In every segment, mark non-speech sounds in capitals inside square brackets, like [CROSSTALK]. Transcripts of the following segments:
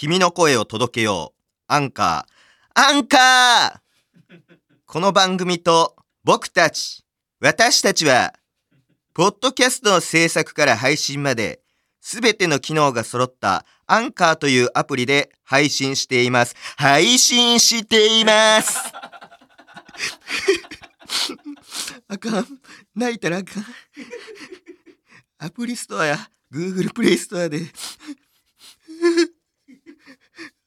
君の声を届けよう。アンカー。アンカーこの番組と僕たち、私たちは、ポッドキャストの制作から配信まで、すべての機能が揃ったアンカーというアプリで配信しています。配信しています [LAUGHS] あかん。泣いたらあかん。アプリストアや Google プレイストアで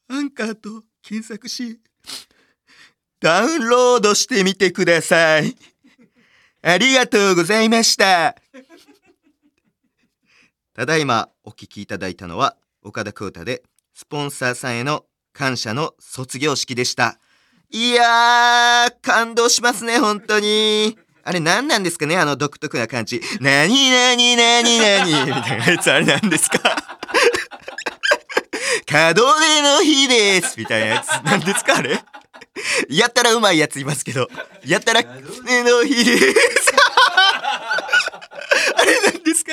アンカーと検索し、ダウンロードしてみてください。ありがとうございました。[LAUGHS] ただいまお聞きいただいたのは岡田光太でスポンサーさんへの感謝の卒業式でした。いやー、感動しますね、本当に。あれ何なんですかねあの独特な感じ。なになになになにみたいなやつあれ何ですか？[LAUGHS] 門出の日ですみたいなやつ。何ですかあれ？やったらうまいやついますけど。やったら門出の日です。[LAUGHS] あれ何ですか？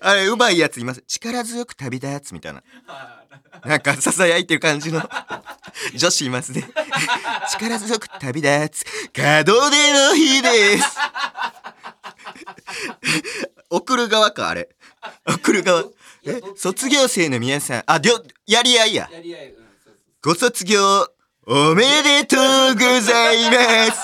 あれうまいやついます。力強く旅立つみたいな。なんか囁いてる感じの女子いますね。力強く旅立つ門出の日です。送る側かあれ。送る側。え卒業生の皆さん、あ、りょ、やり合いや。やり合い、うん、そうそうご卒業おめでとうございます。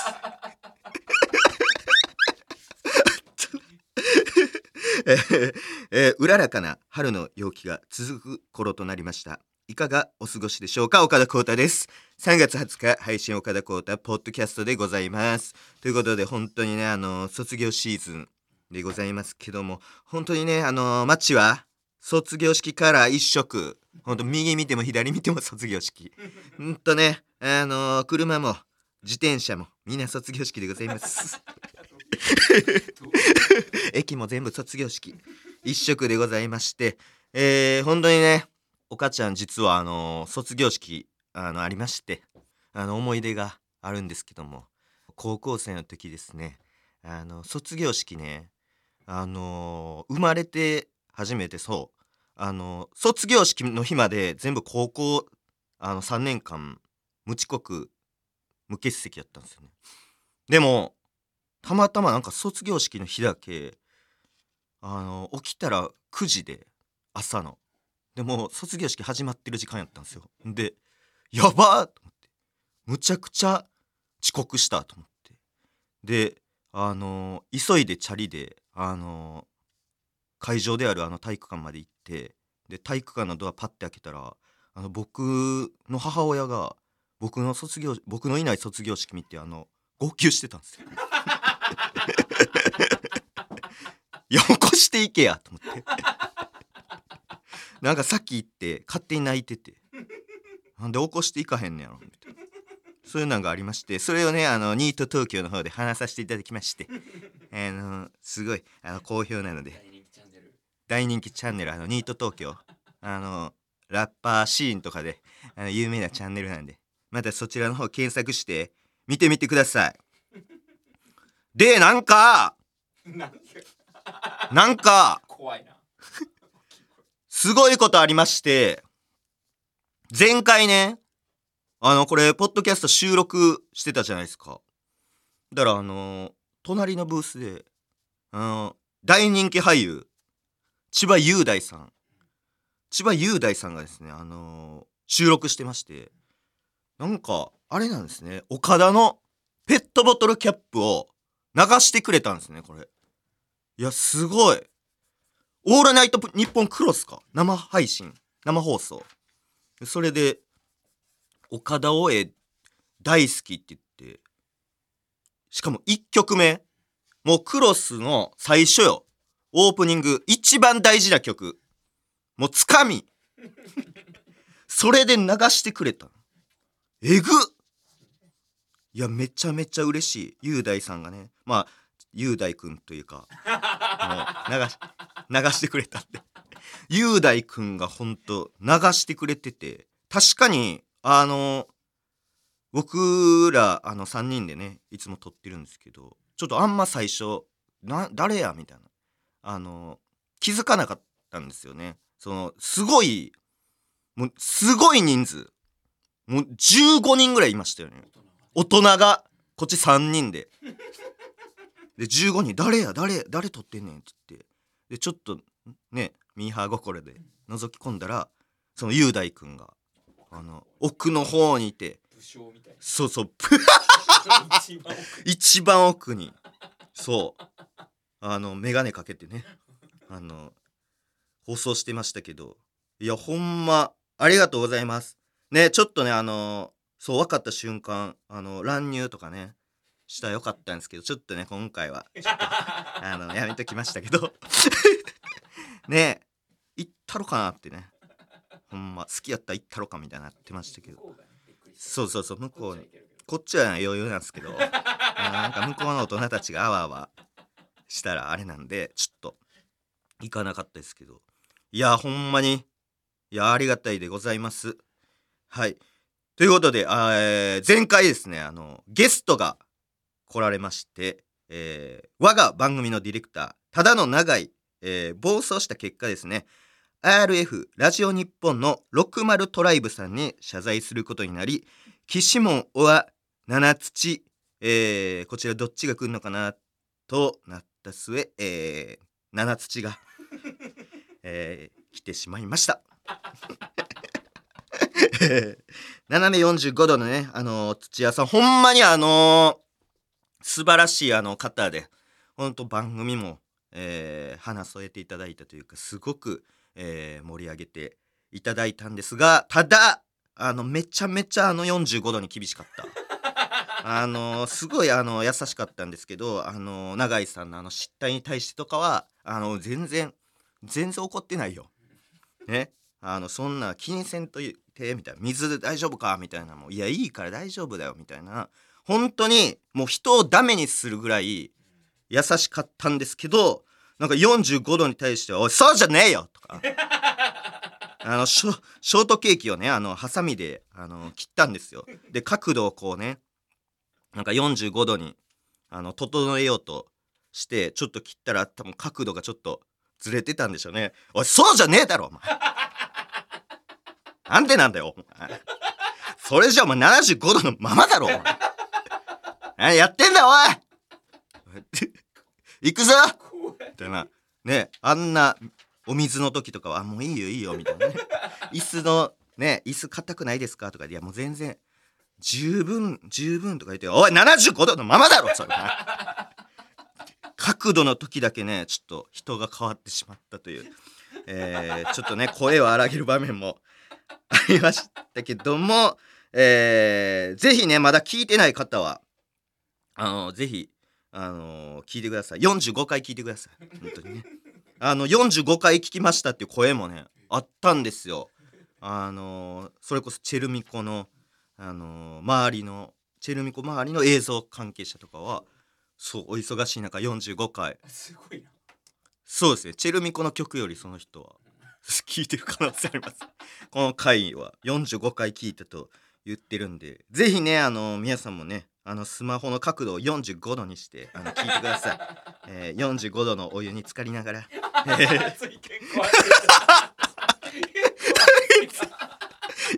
[LAUGHS] えーえーうららかな春の陽気が続く頃となりました。いかがお過ごしでしょうか岡田光太です。3月20日配信岡田光太ポッドキャストでございます。ということで本当にね、あの卒業シーズンでございますけども、本当にね、あの街は卒業式から一色。本当右見ても左見ても卒業式。[LAUGHS] ほんとね、あの車も自転車もみんな卒業式でございます。[LAUGHS] 駅も全部卒業式一色でございまして、えー、本当にねおかちゃん実はあの卒業式あのありましてあの思い出があるんですけども高校生の時ですねあの卒業式ねあの生まれて初めてそう。あの卒業式の日まで全部高校あの3年間無遅刻無欠席やったんですよね。でもたまたまなんか卒業式の日だけあの起きたら9時で朝の。でも卒業式始まってる時間やったんですよ。でやばーと思って。むちゃくちゃ遅刻したと思って。であの急いでチャリであの会場であるあの体育館まで行ってで体育館のドアパッて開けたらあの僕の母親が僕の卒業僕のいない卒業式見てあの号泣してたんですよ。いや起こしていけやと思って。[LAUGHS] なんかさっき言って勝手に泣いてて。なんで起こしていかへんねやろみたいな。そういうのがありましてそれをねあのニート東京の方で話させていただきまして。あのすごいあの好評なので大人気チャンネル。あのニート東京あのラッパーシーンとかであの有名なチャンネルなんでまたそちらの方検索して見てみてくださいでなんかなんか怖いな。[LAUGHS] すごいことありまして前回ねあのこれポッドキャスト収録してたじゃないですかだからあの隣のブースであの大人気俳優千葉雄大さん。千葉雄大さんがですねあの収録してましてなんかあれなんですね。岡田のペットボトルキャップを流してくれたんですねこれ。いやすごい。オールナイト日本クロスか。生配信。生放送。それで岡田をえ大好きって言ってしかも1曲目。もうクロスの最初よ。オープニング一番大事な曲。もうつかみ。それで流してくれた。えぐいやめちゃめちゃ嬉しい。雄大さんがね。まあ雄大くんというかもう流し流してくれたんで雄大くんがほんと流してくれてて。確かにあの僕らあの3人でねいつも撮ってるんですけどちょっとあんま最初な誰や？みたいな。あの気づかなかったんですよね。そのすごいもうすごい人数。もう15人ぐらいいましたよね。大人がこっち3人で。で15人誰や誰誰撮ってんねんっつって。でちょっとねミーハー心で覗き込んだらその雄大君があの奥の方にいてそうそう。[LAUGHS] [LAUGHS] 一番奥に。そうあの眼鏡かけてね。[LAUGHS] あの放送してましたけど。いやほんまありがとうございます。ねちょっとねあのそう分かった瞬間あの乱入とかねしたらよかったんですけどちょっとね今回はちょっとあのやめときましたけど。[LAUGHS] ね行ったろかなってね。ほんま好きやったら行ったろかみたいになってましたけど。そうそうそう向こうに。こっちは余裕なんですけど。あなんか向こうの大人たちがあわあわしたらあれなんでちょっと行かなかったですけど。いやほんまにいやありがたいでございます。はい。ということでえー前回ですねあのゲストが来られまして、えー我が番組のディレクターただの長い、えー暴走した結果ですね RF ラジオ日本の60トライブさんに謝罪することになり岸門は七土、えーこちらどっちが来るのかなとなった末、えー、七土が、[LAUGHS] えー来てしまいました。[LAUGHS] 斜め45度のね、あのー土屋さん、ほんまにあのー素晴らしいあの方で、ほんと番組も、えー花添えていただいたというか、すごく、えー盛り上げていただいたんですが、ただ、あの、めちゃめちゃあの45度に厳しかった。あのすごいあの優しかったんですけどあの永井さんのあの失態に対してとかはあの全然全然怒ってないよ。ねあのそんな気にせんといてみたいな水大丈夫かみたいなもういやいいから大丈夫だよみたいな本当にもう人をダメにするぐらい優しかったんですけどなんか45度に対しては「おいそうじゃねえよ!」とか。あのショショートケーキをねあのハサミであの切ったんですよで角度をこうねなんか45度にあの整えようとしてちょっと切ったら多分角度がちょっとずれてたんでしょうね。おいそうじゃねえだろお前。[LAUGHS] なんでなんだよお前。それじゃお前75度のままだろお前。[LAUGHS] やってんだおい。[LAUGHS] 行くぞ。みたいな。ねあんなお水の時とかは「もういいよいいよ」みたいなね。椅子のね椅子硬くないですか？とか「いやもう全然十分十分」とか言って「おい75度のままだろそれ [LAUGHS] 角度の時だけねちょっと人が変わってしまったという、えーちょっとね声を荒げる場面もありましたけども、えーぜひねまだ聞いてない方はあのぜひあの聞いてください。45回聞いてください。本当にね。あの45回聞きましたっていう声もねあったんですよ。あのそれこそチェルミコのあの周りのチェルミコ周りの映像関係者とかはそうお忙しい中45回。すごいな。そうですね。チェルミコの曲よりその人は [LAUGHS] 聞いてる可能性あります。[LAUGHS] この回は45回聞いたと言ってるんでぜひねあの皆さんもねあのスマホの角度を45度にしてあの聞いてください、[LAUGHS] えー、45度のお湯に浸かりながら。つい健康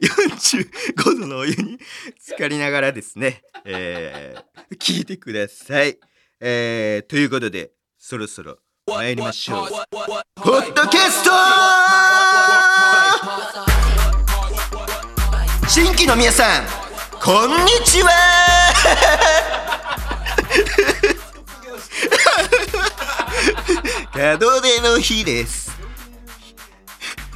45度のお湯に浸かりながらですね、えー、聞いてください、えー、ということでそろそろ参りましょう。ポッドキャスト！新規の皆さんこんにちは！[LAUGHS] 門出の日です。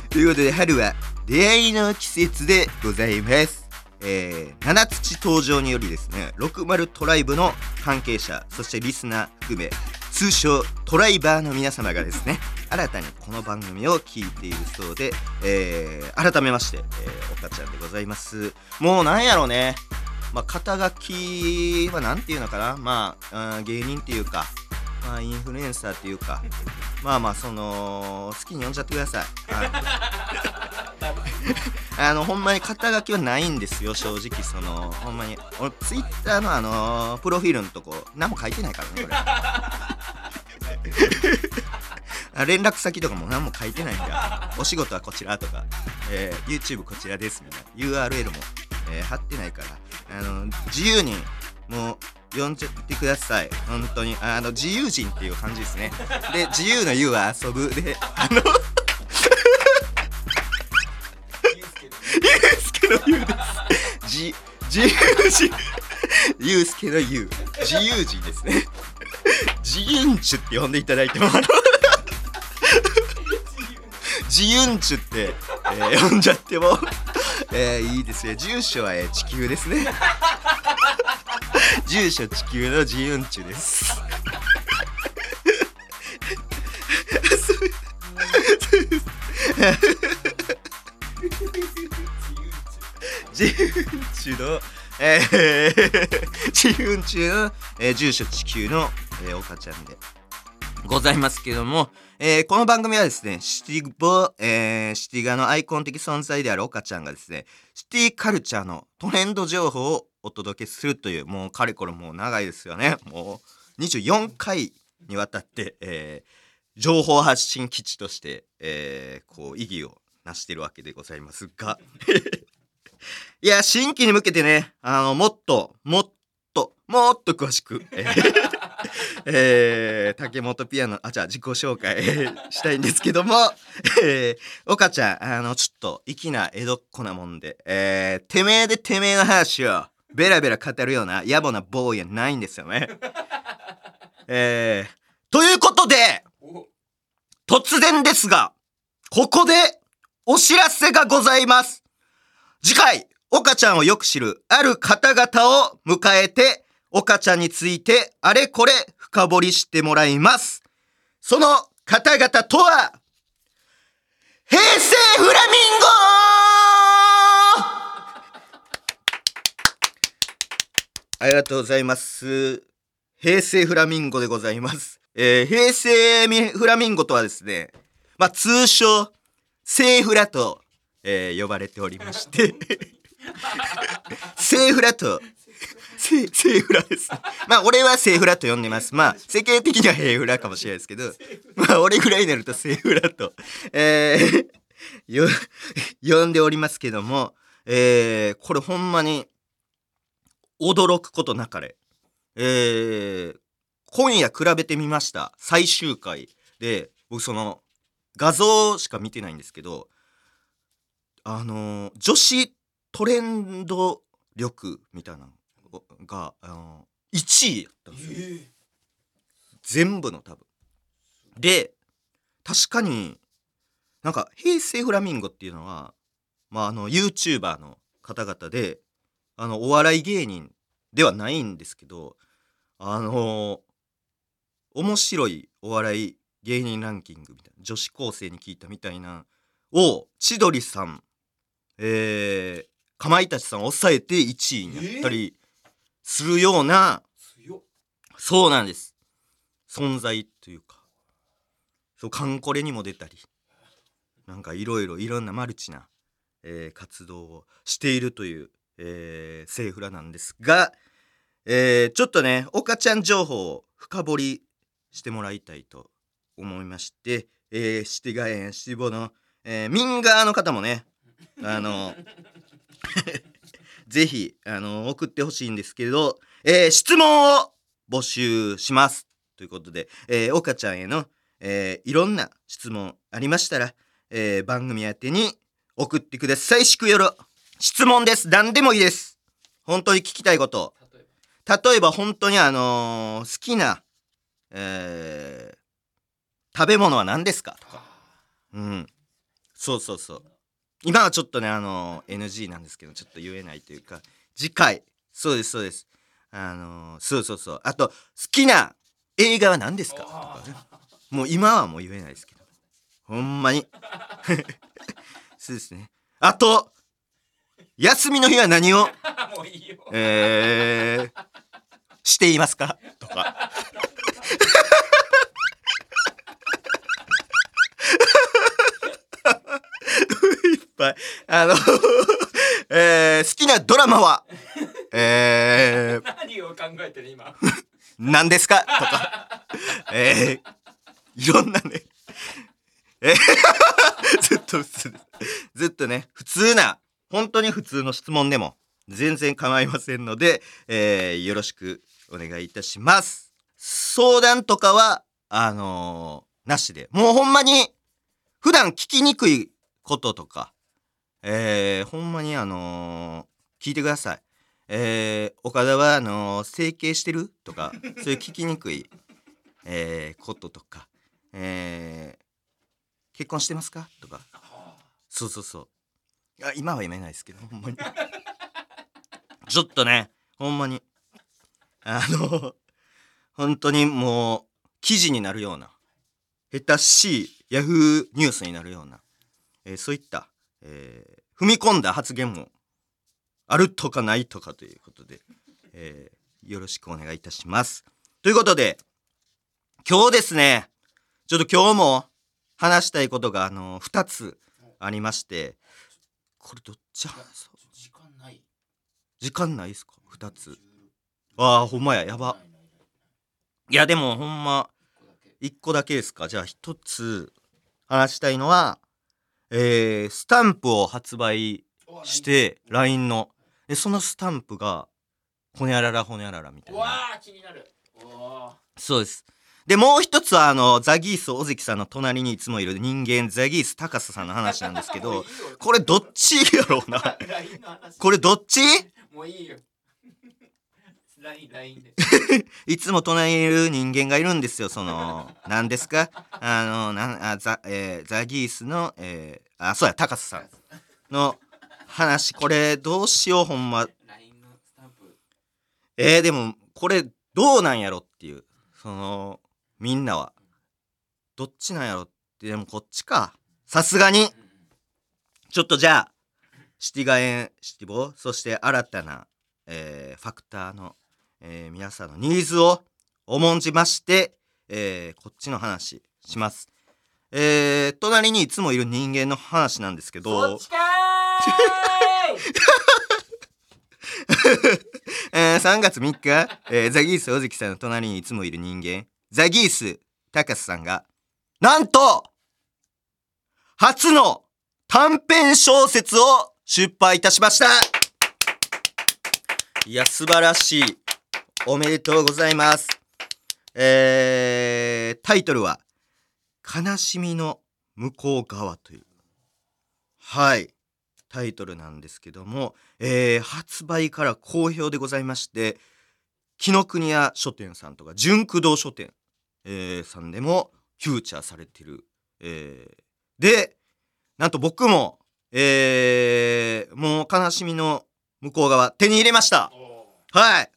ということで春は出会いの季節でございます。えー、七土登場によりですね60トライブの関係者そしてリスナー含め通称トライバーの皆様がですね新たにこの番組を聞いているそうで、えー改めまして、えー、岡ちゃんでございます。もうなんやろうね。まあ肩書きはなんていうのかな。まあ、うん芸人っていうかまあインフルエンサーっていうかまあまあその好きに呼んじゃってください、はい。あのほんまに肩書きはないんですよ正直。そのほんまに。俺ツイッターのあのプロフィールのとこ何も書いてないからね俺。あ連絡先とかも何も書いてないんだ。お仕事はこちらとか、えー YouTube こちらですみたいな。URL も、えー貼ってないから。あの自由にもう読んじゃってください。本当に。あの自由人っていう感じですね。[LAUGHS] で自由の U は遊ぶ。であのゆうす。けの U です。じ自由人。ゆうすけの U 自由人ですね。自由中って呼んでいただいてもあの自由中って、えー呼んじゃっても、えーいいですね。住所は、えー地球ですね住所地球の自由中です。自由中の、えー、自由中の、えー住所地球の、えー、岡ちゃんで。ございますけども、えーこの番組はですね、シティボ、えーシティガのアイコン的存在である岡ちゃんがですね、シティカルチャーのトレンド情報をお届けするという、もうかれこれもう長いですよね。もう24回にわたって、えー情報発信基地として、えーこう意義を成してるわけでございますが、[LAUGHS] いや、新規に向けてね、あの、もっと、もっと、もっと詳しく、えー [LAUGHS] えー竹本ピアノ、あ、じゃあ自己紹介 [LAUGHS] したいんですけども、えー、岡ちゃん、あの、ちょっと、粋な江戸っ子なもんで、えー、てめえでてめえの話を、ベラベラ語るような野暮なボーイやないんですよね。[LAUGHS] えー、ということで、突然ですが、ここでお知らせがございます。次回、岡ちゃんをよく知るある方々を迎えて、岡ちゃんについてあれこれ深掘りしてもらいます。その方々とは、平成フラミンゴありがとうございます。平成フラミンゴでございます。えー平成ミフラミンゴとはですね、まあ、通称、セーフラと、えー呼ばれておりまして、[LAUGHS] セーフラと、セーセーフラです。まあ、俺はセーフラと呼んでます。まあ、世間的にはヘイフラかもしれないですけど、[LAUGHS] まあ、俺ぐらいになるとセーフラと、えーよ、呼んでおりますけども、えーこれほんまに、驚くことなかれ。えー今夜比べてみました。最終回で僕その画像しか見てないんですけどあのー女子トレンド力みたいなのが、あのー1位やったんですよ。え全部の多分。で確かになんか平成フラミンゴっていうのはまああの YouTuber の方々であのお笑い芸人ではないんですけどあの面白いお笑い芸人ランキングみたいな女子高生に聞いたみたいなを千鳥さんえー、かまいたちさんを抑えて1位になったりするような、強っ。そうなんです。存在というかそうカンコレにも出たりなんかいろいろいろんなマルチな、えー活動をしているという、えー、セーフラなんですが、えーちょっとね岡ちゃん情報を深掘りしてもらいたいと思いまして、えー、シティガエンシティボの、えー、ミンガーの方もねあの [LAUGHS] ぜひあの送ってほしいんですけど、えー質問を募集します。ということで、えー、岡ちゃんへの、えーいろんな質問ありましたら、えー番組宛てに送ってください。しくよろ。質問です。何でもいいです。本当に聞きたいこと。例えば本当にあのー好きな、えー食べ物は何ですか？とか。うん。そうそうそう。今はちょっとねあのー NG なんですけどちょっと言えないというか。次回。そうですそうです。あのーそうそうそう。あと好きな映画は何ですか？とかね。もう今はもう言えないですけど。ほんまに。[LAUGHS] そうですね。あと休みの日は何を？[LAUGHS] もういいよえー、していますか？とか。[LAUGHS] いっぱい。あの、えー、好きなドラマは、えー、何を考えてる今？何ですか？とか。えー、いろんなね、え [LAUGHS] ずっと。ずっとね、普通な、本当に普通の質問でも全然構いませんので、えーよろしくお願いいたします。相談とかは、あのーなしで。もうほんまに、普段聞きにくいこととか、えーほんまにあのー聞いてください。えー岡田はあの整形してるとか、そういう聞きにくい、えーこととか、えー結婚してますかとか、そうそうそう。あ今は言えないですけど、ほんまに。[LAUGHS] ちょっとね、ほんまに。あの、本当にもう、記事になるような、下手しいヤフーニュースになるような、えーそういった、えー踏み込んだ発言もあるとかないとかということで、えーよろしくお願いいたします。ということで、今日ですね、ちょっと今日も話したいことが、あの2つありまして、これどっち話時間ない時間ないですか ?2 つ。ああ、ほんまや、やば。いや、でもほんま、1個だけですか？じゃあ1つ話したいのは、えー、スタンプを発売して、LINE の。で、そのスタンプが、ほにゃららほにゃららみたいうな。わー気になるそうです。で、もう一つは、あの、ザギース尾関さんの隣にいつもいる人間、ザギース高須さんの話なんですけど、[LAUGHS] これどっちやろうな。これどっち？もういいよ。LINE LINE で。[LAUGHS] いつも隣にいる人間がいるんですよ、その、[LAUGHS] 何ですか？あの、なんあザ、えーザギースの、えーあ、そうや、高須さんの話、これどうしよう、ほんま。LINE のスタンプ。えー、でも、これどうなんやろっていう、その、みんなは。どっちなんやろって、でもこっちか。さすがに。ちょっとじゃあ、シティガエンシティボそして新たな、えーファクターの、えー皆さんのニーズを重んじまして、えーこっちの話します。えー隣にいつもいる人間の話なんですけそどっ、ちか [LAUGHS] えー3月3日、えーザギース尾関さんの隣にいつもいる人間、ザギース高須さんが、なんと、初の短編小説を出版いたしましたいや、素晴らしい。おめでとうございます。えー、タイトルは、悲しみの向こう側という。はい。タイトルなんですけども、えー発売から好評でございまして紀ノ国屋書店さんとか純駆動書店、えーさんでもフューチャーされてる、えーでなんと僕も、えーもう悲しみの向こう側手に入れました。おはい。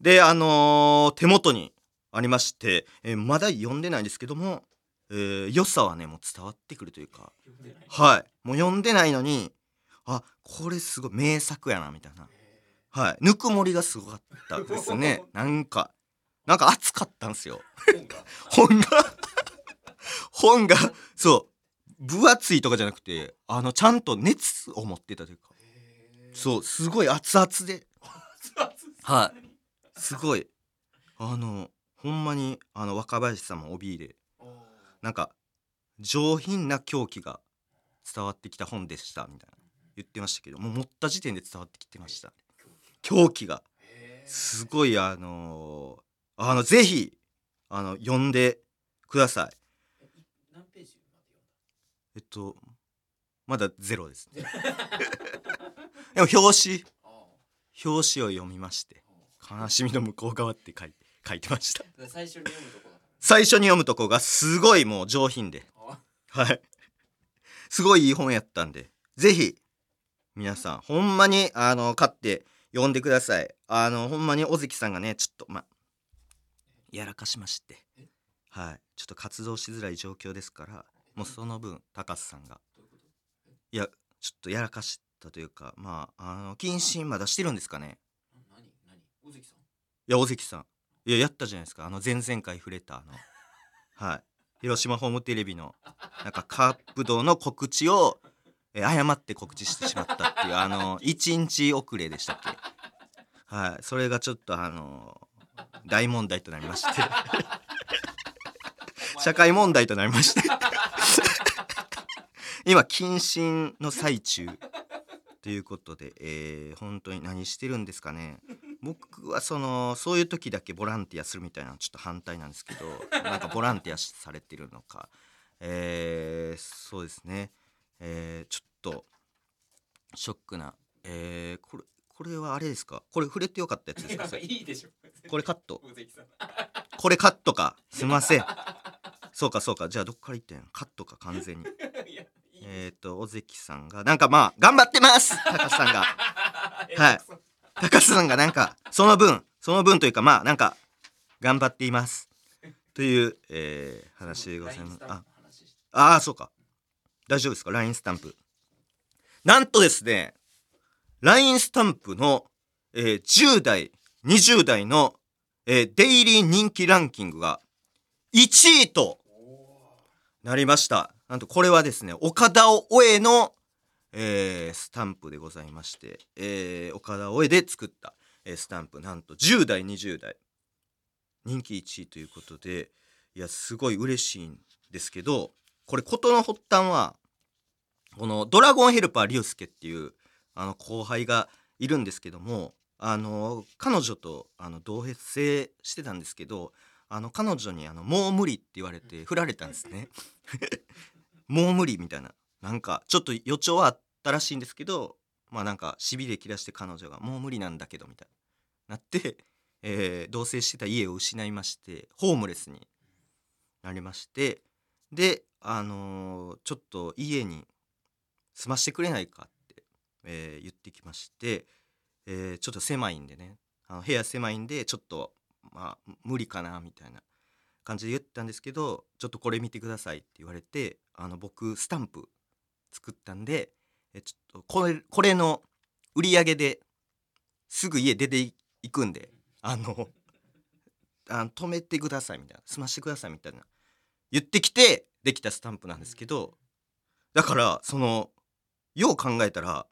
であのー手元にありまして、えーまだ読んでないんですけども、えー良さはねもう伝わってくるというか。はい。もう読んでないのにあこれすごい名作やなみたいな。はい。ぬくもりがすごかったですね。[LAUGHS] なんかなんか熱かったんですよ。本が本が本がそう。分厚いとかじゃなくてあのちゃんと熱を持ってたというか。そうすごい熱々で。はい。すごい。あのほんまにあの若林さんも OB でなんか上品な狂気が伝わってきた本でしたみたいな。言ってましたけどもう持った時点で伝わってきてました。狂気が。すごいあのーあのぜひあの読んでください。えっとまだゼロですゼロ [LAUGHS] でも表紙。表紙を読みまして「悲しみの向こう側」って書い書いてました。最初に読むとこだか最初に読むとこがすごいもう上品で。らはい。すごいいい本やったんで、ぜひ、皆さん、ほんまに、あの、買って読んでください。あの、ほんまに尾関さんがね、ちょっと、ま、やらかしましてえ？はい。ちょっと活動しづらい状況ですから、もうその分、高須さんが、いや、ちょっとやらかしたというか、まあ、あの、謹慎まだしてるんですかね。な何？何？尾関さん？いや、尾関さん。いや、やったじゃないですか。あの、前々回触れた、あの、[LAUGHS] はい。広島ホームテレビの、なんか、カップ堂の告知を、えー誤って告知してしまったっていう、あの、1日遅れでしたっけ。はい。それがちょっと、あの、大問題となりまして、[LAUGHS] 社会問題となりまして。[LAUGHS] 今謹慎の最中ということで、えー本当に何してるんですかね。僕はそのそういう時だけボランティアするみたいなのちょっと反対なんですけどなんかボランティアされてるのか、えーそうですね、えーちょっとショックな、えーこれこれはあれですか？これ触れてよかったやつですか？いいでしょ。これカット。これカットか。すいません。そうかそうか。じゃあどっから言ってん？のカットか完全に。[LAUGHS] えっ、と尾関さんがなんかまあ頑張ってます！高須さんが。[LAUGHS] はい。高須さんがなんかその分その分というかまあなんか頑張っています。という、えー話でございます。ああーそうか。大丈夫ですか？LINE スタンプ。なんとですね LINE スタンプの、えー10代20代の、えーデイリー人気ランキングが1位となりました。なんとこれはですね岡田を終えの、えースタンプでございまして、えー岡田をえで作った、えスタンプ。なんと10代20代。人気1位ということでいやすごい嬉しいんですけどこれ事の発端はこのドラゴンヘルパー龍介っていうあの後輩がいるんですけどもあの彼女とあの同棲してたんですけどあの彼女にあの「もう無理」って言われて振られたんですね。[LAUGHS] もう無理みたいな。なんかちょっと予兆はあったらしいんですけどまあなんかしびれ切らして彼女が「もう無理なんだけど」みたいな。なって、えー同棲してた家を失いましてホームレスになりましてであのーちょっと家に住ましてくれないかって、えー言ってきまして、えーちょっと狭いんでね。あの部屋狭いんでちょっとまあ無理かなみたいな感じで言ったんですけどちょっとこれ見てくださいって言われてあの僕スタンプ作ったんでえちょっとこれこれの売り上げですぐ家出ていくんであのあの止めてくださいみたいな済ましてくださいみたいな言ってきてできたスタンプなんですけどだからそのよう考えたら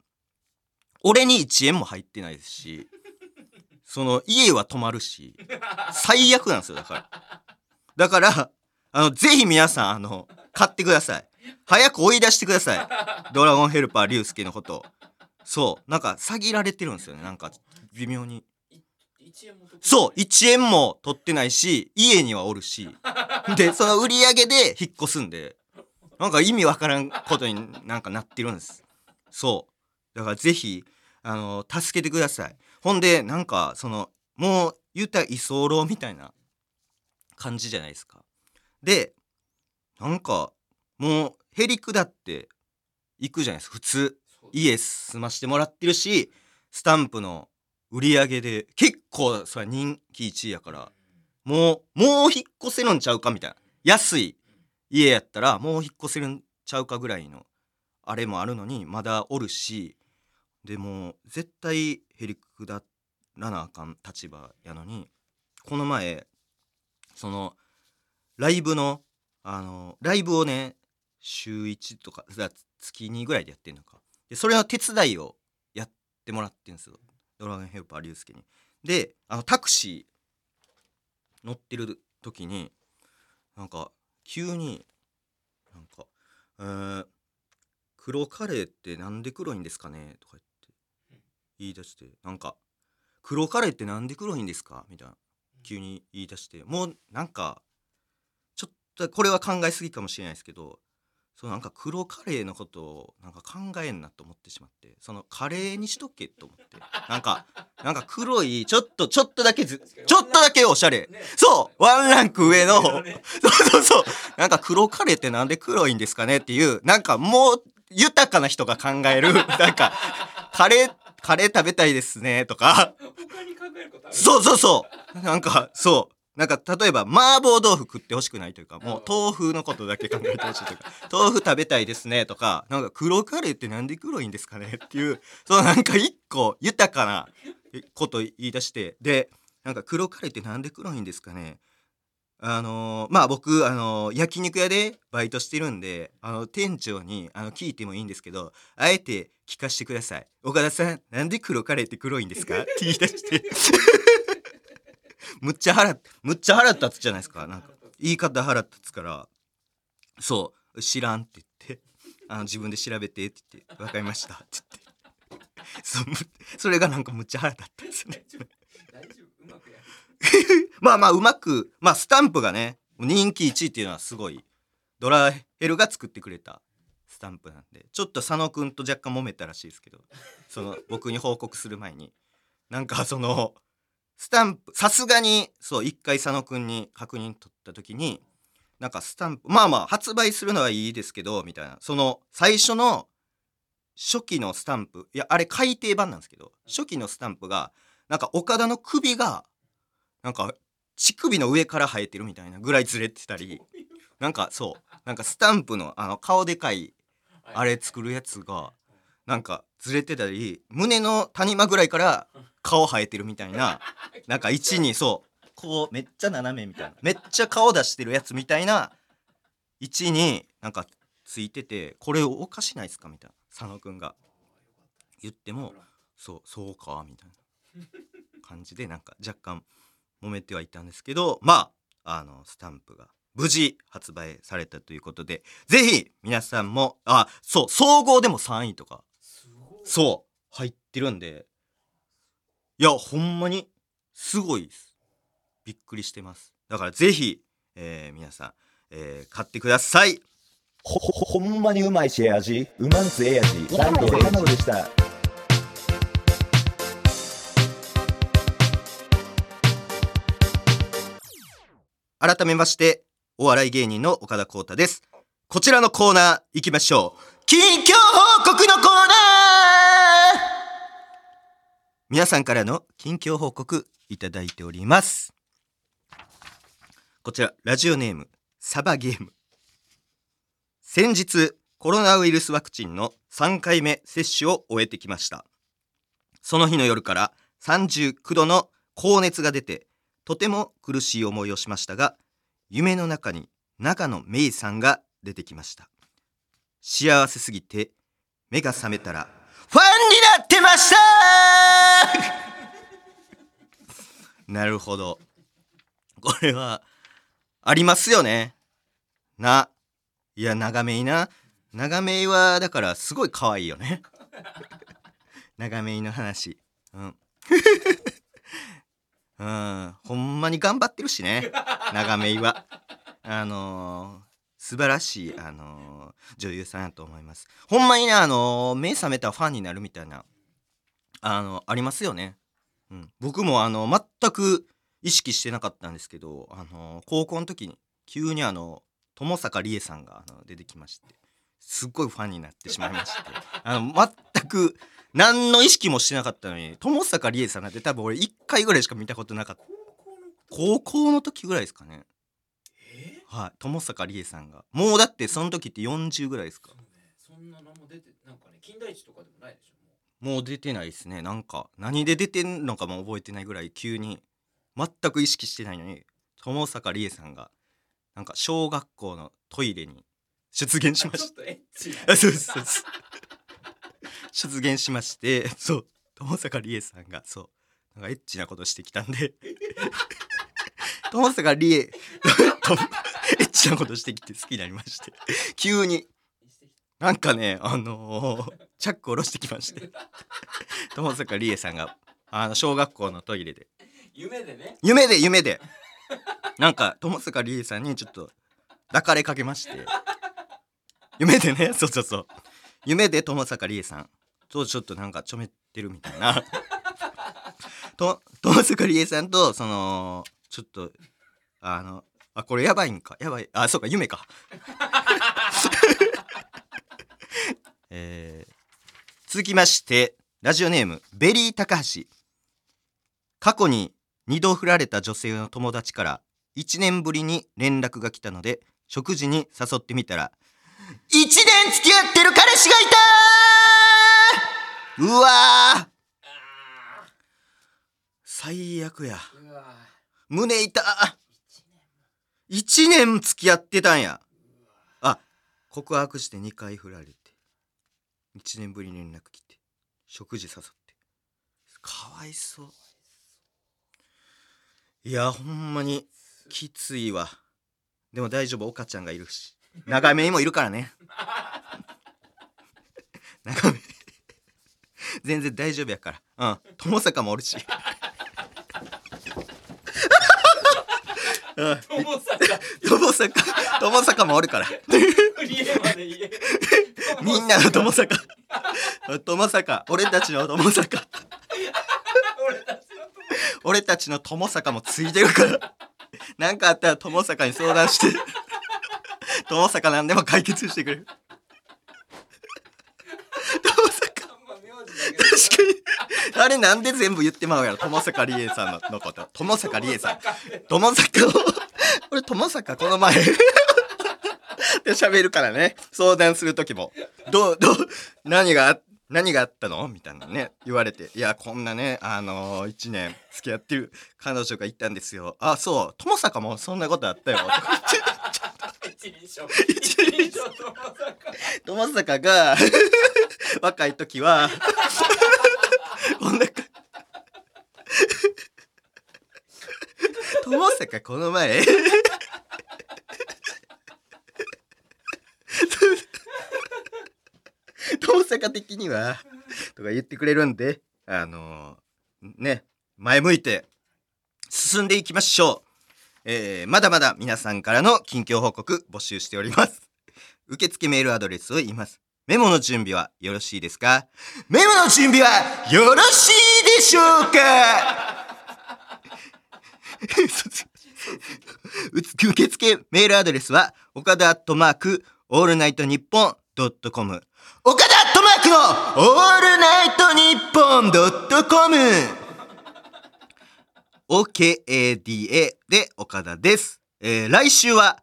俺に1円も入ってないですしその家は泊まるし最悪なんですよだから。だからあのぜひ皆さんあの買ってください。早く追い出してください。ドラゴンヘルパー龍介のこと。そう。なんか詐欺られてるんですよね。なんか微妙に。そう。1円も取ってないし家にはおるし。でその売り上げで引っ越すんでなんか意味わからんことになんかなってるんです。そうだからぜひあの助けてください。ほんでなんかそのもう言うたら居候みたいな感じじゃないですか。でなんかもうへりくだって行くじゃないですか。普通家住ましてもらってるしスタンプの売り上げで結構それ人気1位やからもうもう引っ越せるんちゃうかみたいな。安い家やったらもう引っ越せるんちゃうかぐらいのあれもあるのにまだおるしでも絶対へりくだらなあかん立場やのにこの前そのライブのあのライブをね週1とか月2ぐらいでやってんのかでそれの手伝いをやってもらってんですよドラゴンヘルパー龍介に。であのタクシー乗ってる時になんか急になんか「えー黒カレーってなんで黒いんですかね?」とか言って言い出してなんか「黒カレーってなんで黒いんですか?」みたいな急に言い出してもうなんかちょっとこれは考えすぎかもしれないですけどそうなんか黒カレーのことをなんか考えんなと思ってしまってそのカレーにしとけと思ってなんかなんか黒いちょっとちょっとだけずちょっとだけおしゃれ。ね。そうワンランク上のそうねそうそう。なんか黒カレーってなんで黒いんですかねっていうなんかもう豊かな人が考えるなんかカレーカレー食べたいですねとか。他に考えることある？そうそうそう。なんかそう。なんか例えば麻婆豆腐食ってほしくないというかもう豆腐のことだけ考えてほしいというか豆腐食べたいですねとか。なんか黒カレーってなんで黒いんですかねっていうそうなんか一個豊かなこと言い出して。でなんか黒カレーってなんで黒いんですかね。あのーまあ僕、あのー焼肉屋でバイトしてるんであの店長にあの聞いてもいいんですけどあえて聞かせてください。岡田さんなんで黒カレーって黒いんですか？って言い出して。[LAUGHS] むっちゃ腹むっちゃ腹立つじゃないですか。なんか言い方腹立つから。そう。知らんって言って。あの自分で調べてって言って「分かりました」って言って。そそれがなんかむっちゃ腹立ったんですね。[LAUGHS] まあまあうまくまあスタンプがね人気1位っていうのはすごい。ドラヘルが作ってくれたスタンプなんでちょっと佐野くんと若干揉めたらしいですけどその [LAUGHS] 僕に報告する前に。なんかそのスタンプさすがにそう一回佐野くんに確認取った時になんかスタンプまあまあ発売するのはいいですけどみたいな。その最初の初期のスタンプいやあれ改訂版なんですけど初期のスタンプがなんか岡田の首がなんか乳首の上から生えてるみたいなぐらいずれてたりなんかそうなんかスタンプのあの顔でかいあれ作るやつがなんかずれてたり胸の谷間ぐらいから顔生えてるみたいな [LAUGHS] なんか1にそうこうめっちゃ斜めみたいなめっちゃ顔出してるやつみたいな位置になんかついててこれおかしないですかみたいな佐野くんが。言ってもそうそうかみたいな。[LAUGHS] 感じでなんか若干揉めてはいたんですけどまああのスタンプが無事発売されたということでぜひ皆さんもあそう総合でも3位とかそう入ってるんでいやほんまにすごいです。びっくりしてます。だからぜひ、えー皆さん、えー買ってください。ほ、ほ、ほんまにうまいしえ味うまんつええ味ランドエマでした。改めましてお笑い芸人の岡田光太です。こちらのコーナー行きましょう。近況報告のコーナー！皆さんからの近況報告いただいております。こちらラジオネームサバゲーム。先日コロナウイルスワクチンの3回目接種を終えてきました。その日の夜から39度の高熱が出てとても苦しい思いをしましたが夢の中に中野芽衣さんが出てきました。幸せすぎて目が覚めたらファンになってました！[LAUGHS] なるほど。これはありますよね。ないや長めいな。長めいはだからすごい可愛いよね。長めいの話。うん。うん、ほんまに頑張ってるしね。[LAUGHS] 長めいはあのー素晴らしい、あのー女優さんやと思います。ほんまにね、あのー目覚めたらファンになるみたいなあのありますよね、うん、僕もあの全く意識してなかったんですけど、あの高校の時に急にあの友坂理恵さんがあの出てきましてすっごいファンになってしまいまして。あの全く何の意識もしてなかったのに友坂理恵さんなんて多分俺1回ぐらいしか見たことなかった。高校の時ぐらいですかね。え？はい。友坂理恵さんが。もうだってその時って40ぐらいですか。そうねそんなのも出てなんかね金田一とかでもないでしょももう出てないですね。なんか何で出てんのかも覚えてないぐらい急に。全く意識してないのに友坂理恵さんがなんか小学校のトイレに出現しうました。あそうですそうです出現しましてそう友坂理恵さんがそうなんかエッチなことしてきたんで。[LAUGHS] 友坂理恵とエッチなことしてきて好きになりまして。急になんかねあのーチャック下ろしてきまして。友坂理恵さんがあの小学校のトイレで。夢でね。夢で夢で。なんか友坂理恵さんにちょっと抱かれかけまして。夢でねそうそうそう。夢で友坂理恵さんとちょっとなんかちょめってるみたいな。[LAUGHS] と友坂理恵さんとそのちょっとあのあこれやばいんか？やばい。あそうか夢か。[LAUGHS] えー続きましてラジオネームベリー高橋。過去に2度振られた女性の友達から1年ぶりに連絡が来たので食事に誘ってみたら1年付き合ってる彼氏がいたうわ最悪や。胸痛。一年1年付き合ってたんや。あ告白して2回振られて。1年ぶりに連絡来て。食事誘って。かわいそう。いやほんまにきついわ。でも大丈夫岡ちゃんがいるし。長めにもいるからね中身全然大丈夫やから。うん。友坂もおるし。うん。友坂。友坂。友坂もおるから。クリエまで言えみんなの友坂。友坂。俺たちの友坂。俺たちの友俺たちの友坂もついてるから。なんかあったら友坂に相談して。友坂何でも解決してくれる友坂あんま名字だけで確かにあれなんで全部言ってまうやろ？友坂理恵さんののこと。友坂理恵さん。友坂を。俺友坂この前。で喋るからね。相談する時も。どうどう何があ何があったの？みたいなね。言われて。いやこんなねあのー、1年付き合ってる彼女がいたんですよ。あそう。友坂もそんなことあったよ。とか言って一人称 [LAUGHS] 友坂が。若い時はこんなか友坂この前。友坂的にはとか言ってくれるんであのね前向いて進んでいきましょう、えーまだまだ皆さんからの近況報告募集しております。受付メールアドレスを言います。メモの準備はよろしいですか？メモの準備はよろしいでしょうか？[LAUGHS] 受付メールアドレスは岡田アットマークオールナイトニッポンドットコム。岡田アットマークのオールナイトニッポンドットコム。OKADA で岡田です。えー来週は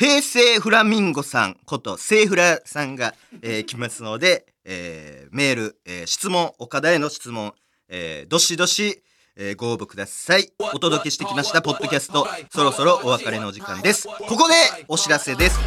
平成フラミンゴさんことセイフラさんが、えー来ますので、えーメール、えー質問岡田への質問、えーどしどし、えーご応募ください。お届けしてきましたポッドキャストそろそろお別れの時間です。ここでお知らせです。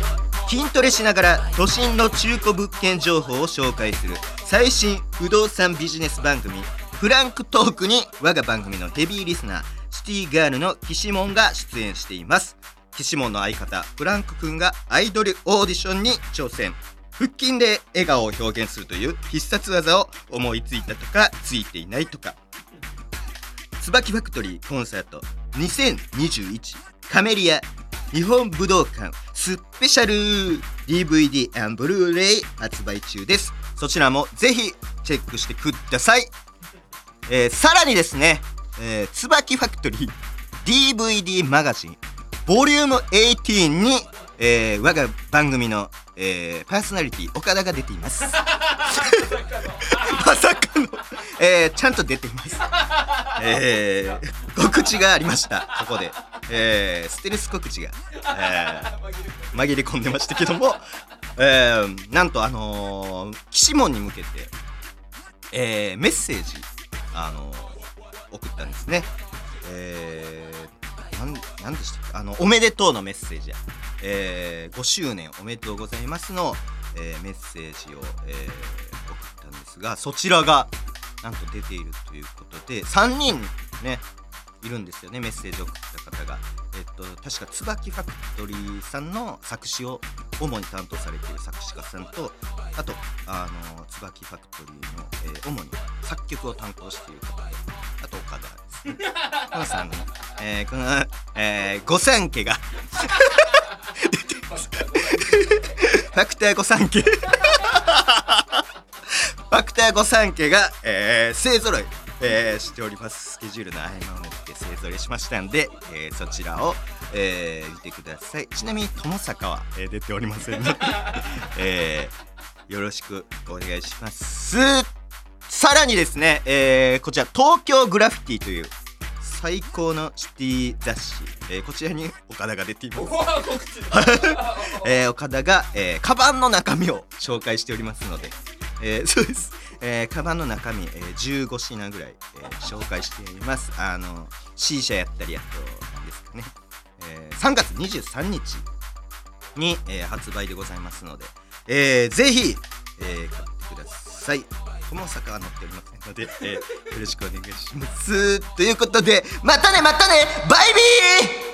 筋トレしながら都心の中古物件情報を紹介する最新不動産ビジネス番組フランクトークに我が番組のヘビーリスナーシティガールの岸門が出演しています。岸門の相方フランク君がアイドルオーディションに挑戦。腹筋で笑顔を表現するという必殺技を思いついたとかついていないとか。椿ファクトリーコンサート2021カメリア日本武道館スペシャル DVD& ブルーレイ発売中です。そちらもぜひチェックしてください、えーさらにですね、えー、椿ファクトリー DVD マガジンボリューム18に、えー我が番組の、えーパーソナリティ岡田が出ています。[LAUGHS] まさかの、えーちゃんと出ています。えー告知がありました。ここで、えーステルス告知が、えー紛れ込んでましたけども、えーなんとあのー、岸門に向けて、えーメッセージ、あのー送ったんですね。えー、なんなんでしたあのおめでとうのメッセージや、えー5周年おめでとうございますの、えーメッセージを、えー送ったんですがそちらがなんと出ているということで3人ねいるんですよねメッセージを送った方が。えっと確か椿ファクトリーさんの作詞を主に担当されている作詞家さんとあとあの椿ファクトリーの、えー主に作曲を担当している方とあと岡田ですね。この、えーこの、えー、御三家が。ファクター御三家。ファクター御三家が、えー、勢ぞろい、えーしております。スケジュールの合間を縫って勢ぞろいしましたんで、えーそちらを、えー見てください。ちなみに友坂は、えー出ておりませんので、えーよろしくお願いします。さらにですね、えーこちら東京グラフィティという最高のシティ雑誌、えーこちらに岡田が出ています。[LAUGHS] えー岡田が、えーカバンの中身を紹介しておりますので、えー [LAUGHS] そうです、えーカバンの中身、えー15品ぐらい、えー紹介しています。あの C 社やったりあと何ですかね、えー3月23日に、えー発売でございますので、えーぜひ、えー買ってください友坂は載っておりませんので、[LAUGHS] えーよろしくお願いします。ということでまたねまたねバイビー